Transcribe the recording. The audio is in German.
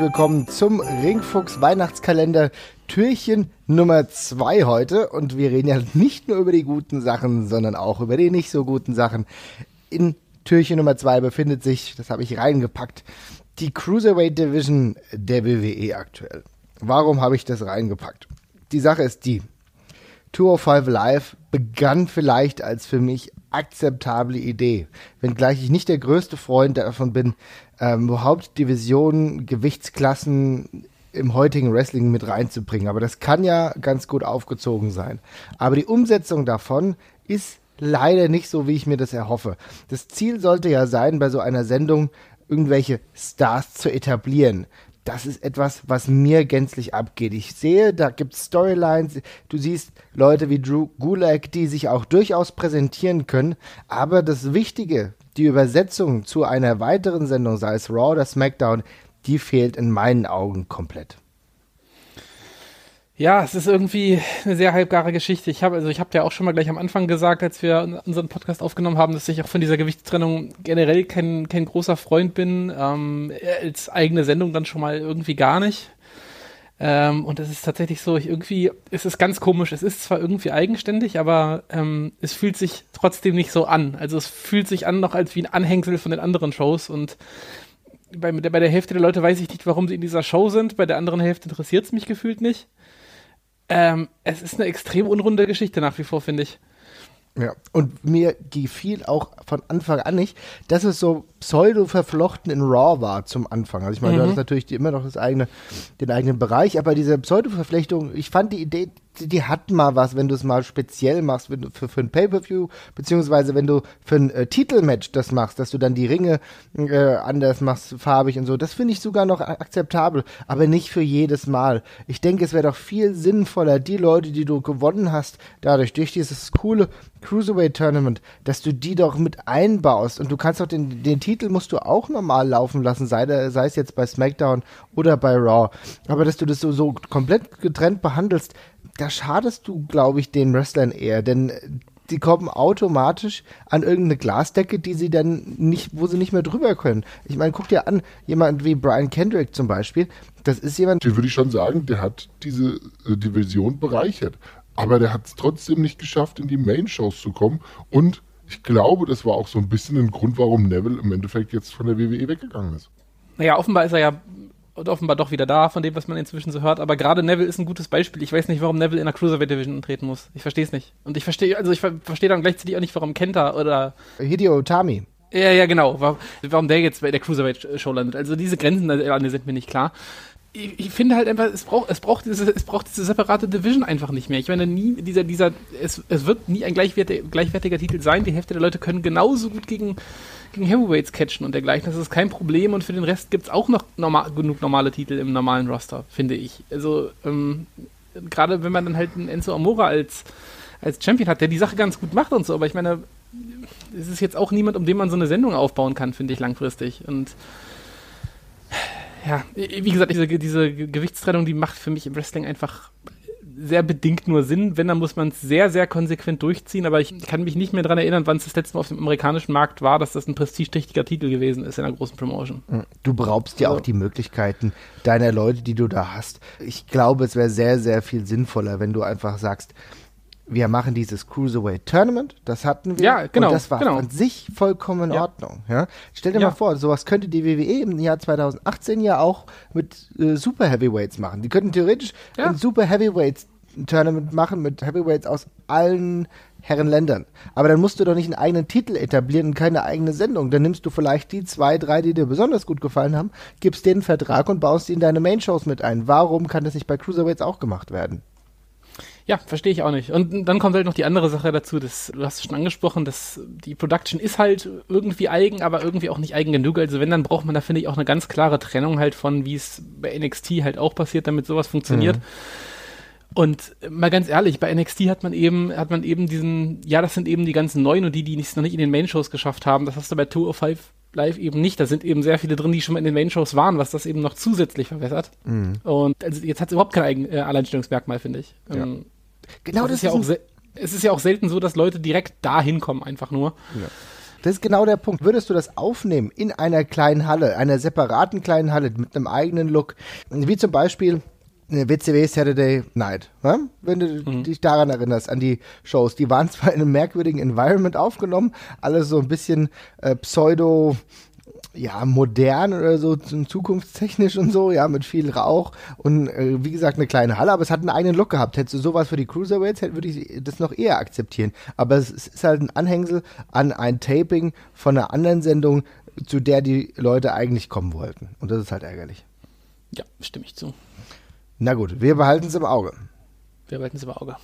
willkommen zum Ringfuchs Weihnachtskalender Türchen Nummer zwei heute. Und wir reden ja nicht nur über die guten Sachen, sondern auch über die nicht so guten Sachen. In Türchen Nummer zwei befindet sich, das habe ich reingepackt, die Cruiserweight Division der WWE aktuell. Warum habe ich das reingepackt? Die Sache ist die, 205 Live begann vielleicht als für mich akzeptable Idee, wenngleich ich nicht der größte Freund davon bin, ähm, Hauptdivisionen, Gewichtsklassen im heutigen Wrestling mit reinzubringen. Aber das kann ja ganz gut aufgezogen sein. Aber die Umsetzung davon ist leider nicht so, wie ich mir das erhoffe. Das Ziel sollte ja sein, bei so einer Sendung irgendwelche Stars zu etablieren das ist etwas, was mir gänzlich abgeht. Ich sehe, da gibt es Storylines, du siehst Leute wie Drew Gulag, die sich auch durchaus präsentieren können, aber das Wichtige, die Übersetzung zu einer weiteren Sendung, sei es Raw oder SmackDown, die fehlt in meinen Augen komplett. Ja, es ist irgendwie eine sehr halbgare Geschichte. Ich habe also ich habe ja auch schon mal gleich am Anfang gesagt, als wir unseren Podcast aufgenommen haben, dass ich auch von dieser Gewichtstrennung generell kein, kein großer Freund bin. Ähm, als eigene Sendung dann schon mal irgendwie gar nicht. Ähm, und es ist tatsächlich so, ich irgendwie, es ist ganz komisch. Es ist zwar irgendwie eigenständig, aber ähm, es fühlt sich trotzdem nicht so an. Also es fühlt sich an noch als wie ein Anhängsel von den anderen Shows und bei, bei der Hälfte der Leute weiß ich nicht, warum sie in dieser Show sind. Bei der anderen Hälfte interessiert es mich gefühlt nicht. Ähm, es ist eine extrem unrunde Geschichte nach wie vor, finde ich. Ja, und mir gefiel auch von Anfang an nicht, dass es so pseudo verflochten in Raw war zum Anfang. Also ich meine, mhm. du hattest natürlich immer noch das eigene, den eigenen Bereich, aber diese Pseudo-Verflechtung, ich fand die Idee die, hat mal was, wenn du es mal speziell machst, wenn du für, für ein Pay-Per-View, beziehungsweise wenn du für ein äh, Titelmatch das machst, dass du dann die Ringe äh, anders machst, farbig und so. Das finde ich sogar noch akzeptabel, aber nicht für jedes Mal. Ich denke, es wäre doch viel sinnvoller, die Leute, die du gewonnen hast, dadurch, durch dieses coole Cruiserweight Tournament, dass du die doch mit einbaust und du kannst doch den, den Titel musst du auch normal laufen lassen, sei, der, sei es jetzt bei SmackDown oder bei Raw. Aber dass du das so, so komplett getrennt behandelst, da schadest du, glaube ich, den Wrestlern eher, denn die kommen automatisch an irgendeine Glasdecke, die sie dann nicht, wo sie nicht mehr drüber können. Ich meine, guck dir an, jemand wie Brian Kendrick zum Beispiel, das ist jemand. Den würde ich schon sagen, der hat diese äh, Division bereichert. Aber der hat es trotzdem nicht geschafft, in die Main-Shows zu kommen. Und ich glaube, das war auch so ein bisschen ein Grund, warum Neville im Endeffekt jetzt von der WWE weggegangen ist. Naja, offenbar ist er ja offenbar doch wieder da, von dem, was man inzwischen so hört. Aber gerade Neville ist ein gutes Beispiel. Ich weiß nicht, warum Neville in der Cruiserweight Division treten muss. Ich verstehe es nicht. Und ich verstehe, also ich verstehe dann gleichzeitig auch nicht, warum Kenta oder Hideo Utami. Ja, ja, genau. Warum der jetzt bei der Cruiserweight Show landet. Also diese Grenzen sind mir nicht klar. Ich, ich, finde halt einfach, es braucht, es braucht diese, es braucht diese separate Division einfach nicht mehr. Ich meine, nie, dieser, dieser, es, es wird nie ein gleichwertiger, gleichwertiger Titel sein. Die Hälfte der Leute können genauso gut gegen gegen Heavyweights catchen und dergleichen. Das ist kein Problem und für den Rest gibt es auch noch normal, genug normale Titel im normalen Roster, finde ich. Also, ähm, gerade wenn man dann halt einen Enzo Amora als, als Champion hat, der die Sache ganz gut macht und so, aber ich meine, es ist jetzt auch niemand, um den man so eine Sendung aufbauen kann, finde ich langfristig. Und ja, wie gesagt, diese, diese Gewichtstrennung, die macht für mich im Wrestling einfach sehr bedingt nur Sinn. Wenn, dann muss man es sehr, sehr konsequent durchziehen. Aber ich kann mich nicht mehr daran erinnern, wann es das letzte Mal auf dem amerikanischen Markt war, dass das ein prestigeträchtiger Titel gewesen ist in einer großen Promotion. Hm. Du brauchst ja also. auch die Möglichkeiten deiner Leute, die du da hast. Ich glaube, es wäre sehr, sehr viel sinnvoller, wenn du einfach sagst, wir machen dieses Cruiserweight Tournament, das hatten wir. Ja, genau. Und das war genau. an sich vollkommen in ja. Ordnung. Ja? Stell dir ja. mal vor, sowas könnte die WWE im Jahr 2018 ja auch mit äh, Super Heavyweights machen. Die könnten theoretisch ja. ein Super Heavyweights Tournament machen mit Heavyweights aus allen Herrenländern. Aber dann musst du doch nicht einen eigenen Titel etablieren und keine eigene Sendung. Dann nimmst du vielleicht die zwei, drei, die dir besonders gut gefallen haben, gibst denen einen Vertrag und baust die in deine Main-Shows mit ein. Warum kann das nicht bei Cruiserweights auch gemacht werden? Ja, verstehe ich auch nicht. Und dann kommt halt noch die andere Sache dazu, das, du hast es schon angesprochen, dass die Production ist halt irgendwie eigen, aber irgendwie auch nicht eigen genug. Also wenn, dann braucht man da, finde ich, auch eine ganz klare Trennung halt von, wie es bei NXT halt auch passiert, damit sowas funktioniert. Mhm. Und mal ganz ehrlich, bei NXT hat man eben, hat man eben diesen, ja, das sind eben die ganzen Neuen und die, die es noch nicht in den Main-Shows geschafft haben. Das hast du bei 205 Live eben nicht. Da sind eben sehr viele drin, die schon mal in den Main-Shows waren, was das eben noch zusätzlich verbessert. Mhm. Und also jetzt hat es überhaupt kein Eigen, äh, Alleinstellungsmerkmal, finde ich. Ja. Genau das, das ist ja auch es ist ja auch selten so, dass Leute direkt da hinkommen, einfach nur. Ja. Das ist genau der Punkt. Würdest du das aufnehmen in einer kleinen Halle, einer separaten kleinen Halle mit einem eigenen Look, wie zum Beispiel eine WCW Saturday Night, ne? wenn du mhm. dich daran erinnerst, an die Shows. Die waren zwar in einem merkwürdigen Environment aufgenommen, alles so ein bisschen äh, pseudo ja, modern oder so, zukunftstechnisch und so, ja, mit viel Rauch und äh, wie gesagt eine kleine Halle, aber es hat einen eigenen Look gehabt. Hättest du sowas für die Cruiserweights, würde ich das noch eher akzeptieren. Aber es, es ist halt ein Anhängsel an ein Taping von einer anderen Sendung, zu der die Leute eigentlich kommen wollten. Und das ist halt ärgerlich. Ja, stimme ich zu. Na gut, wir behalten es im Auge. Wir behalten es im Auge.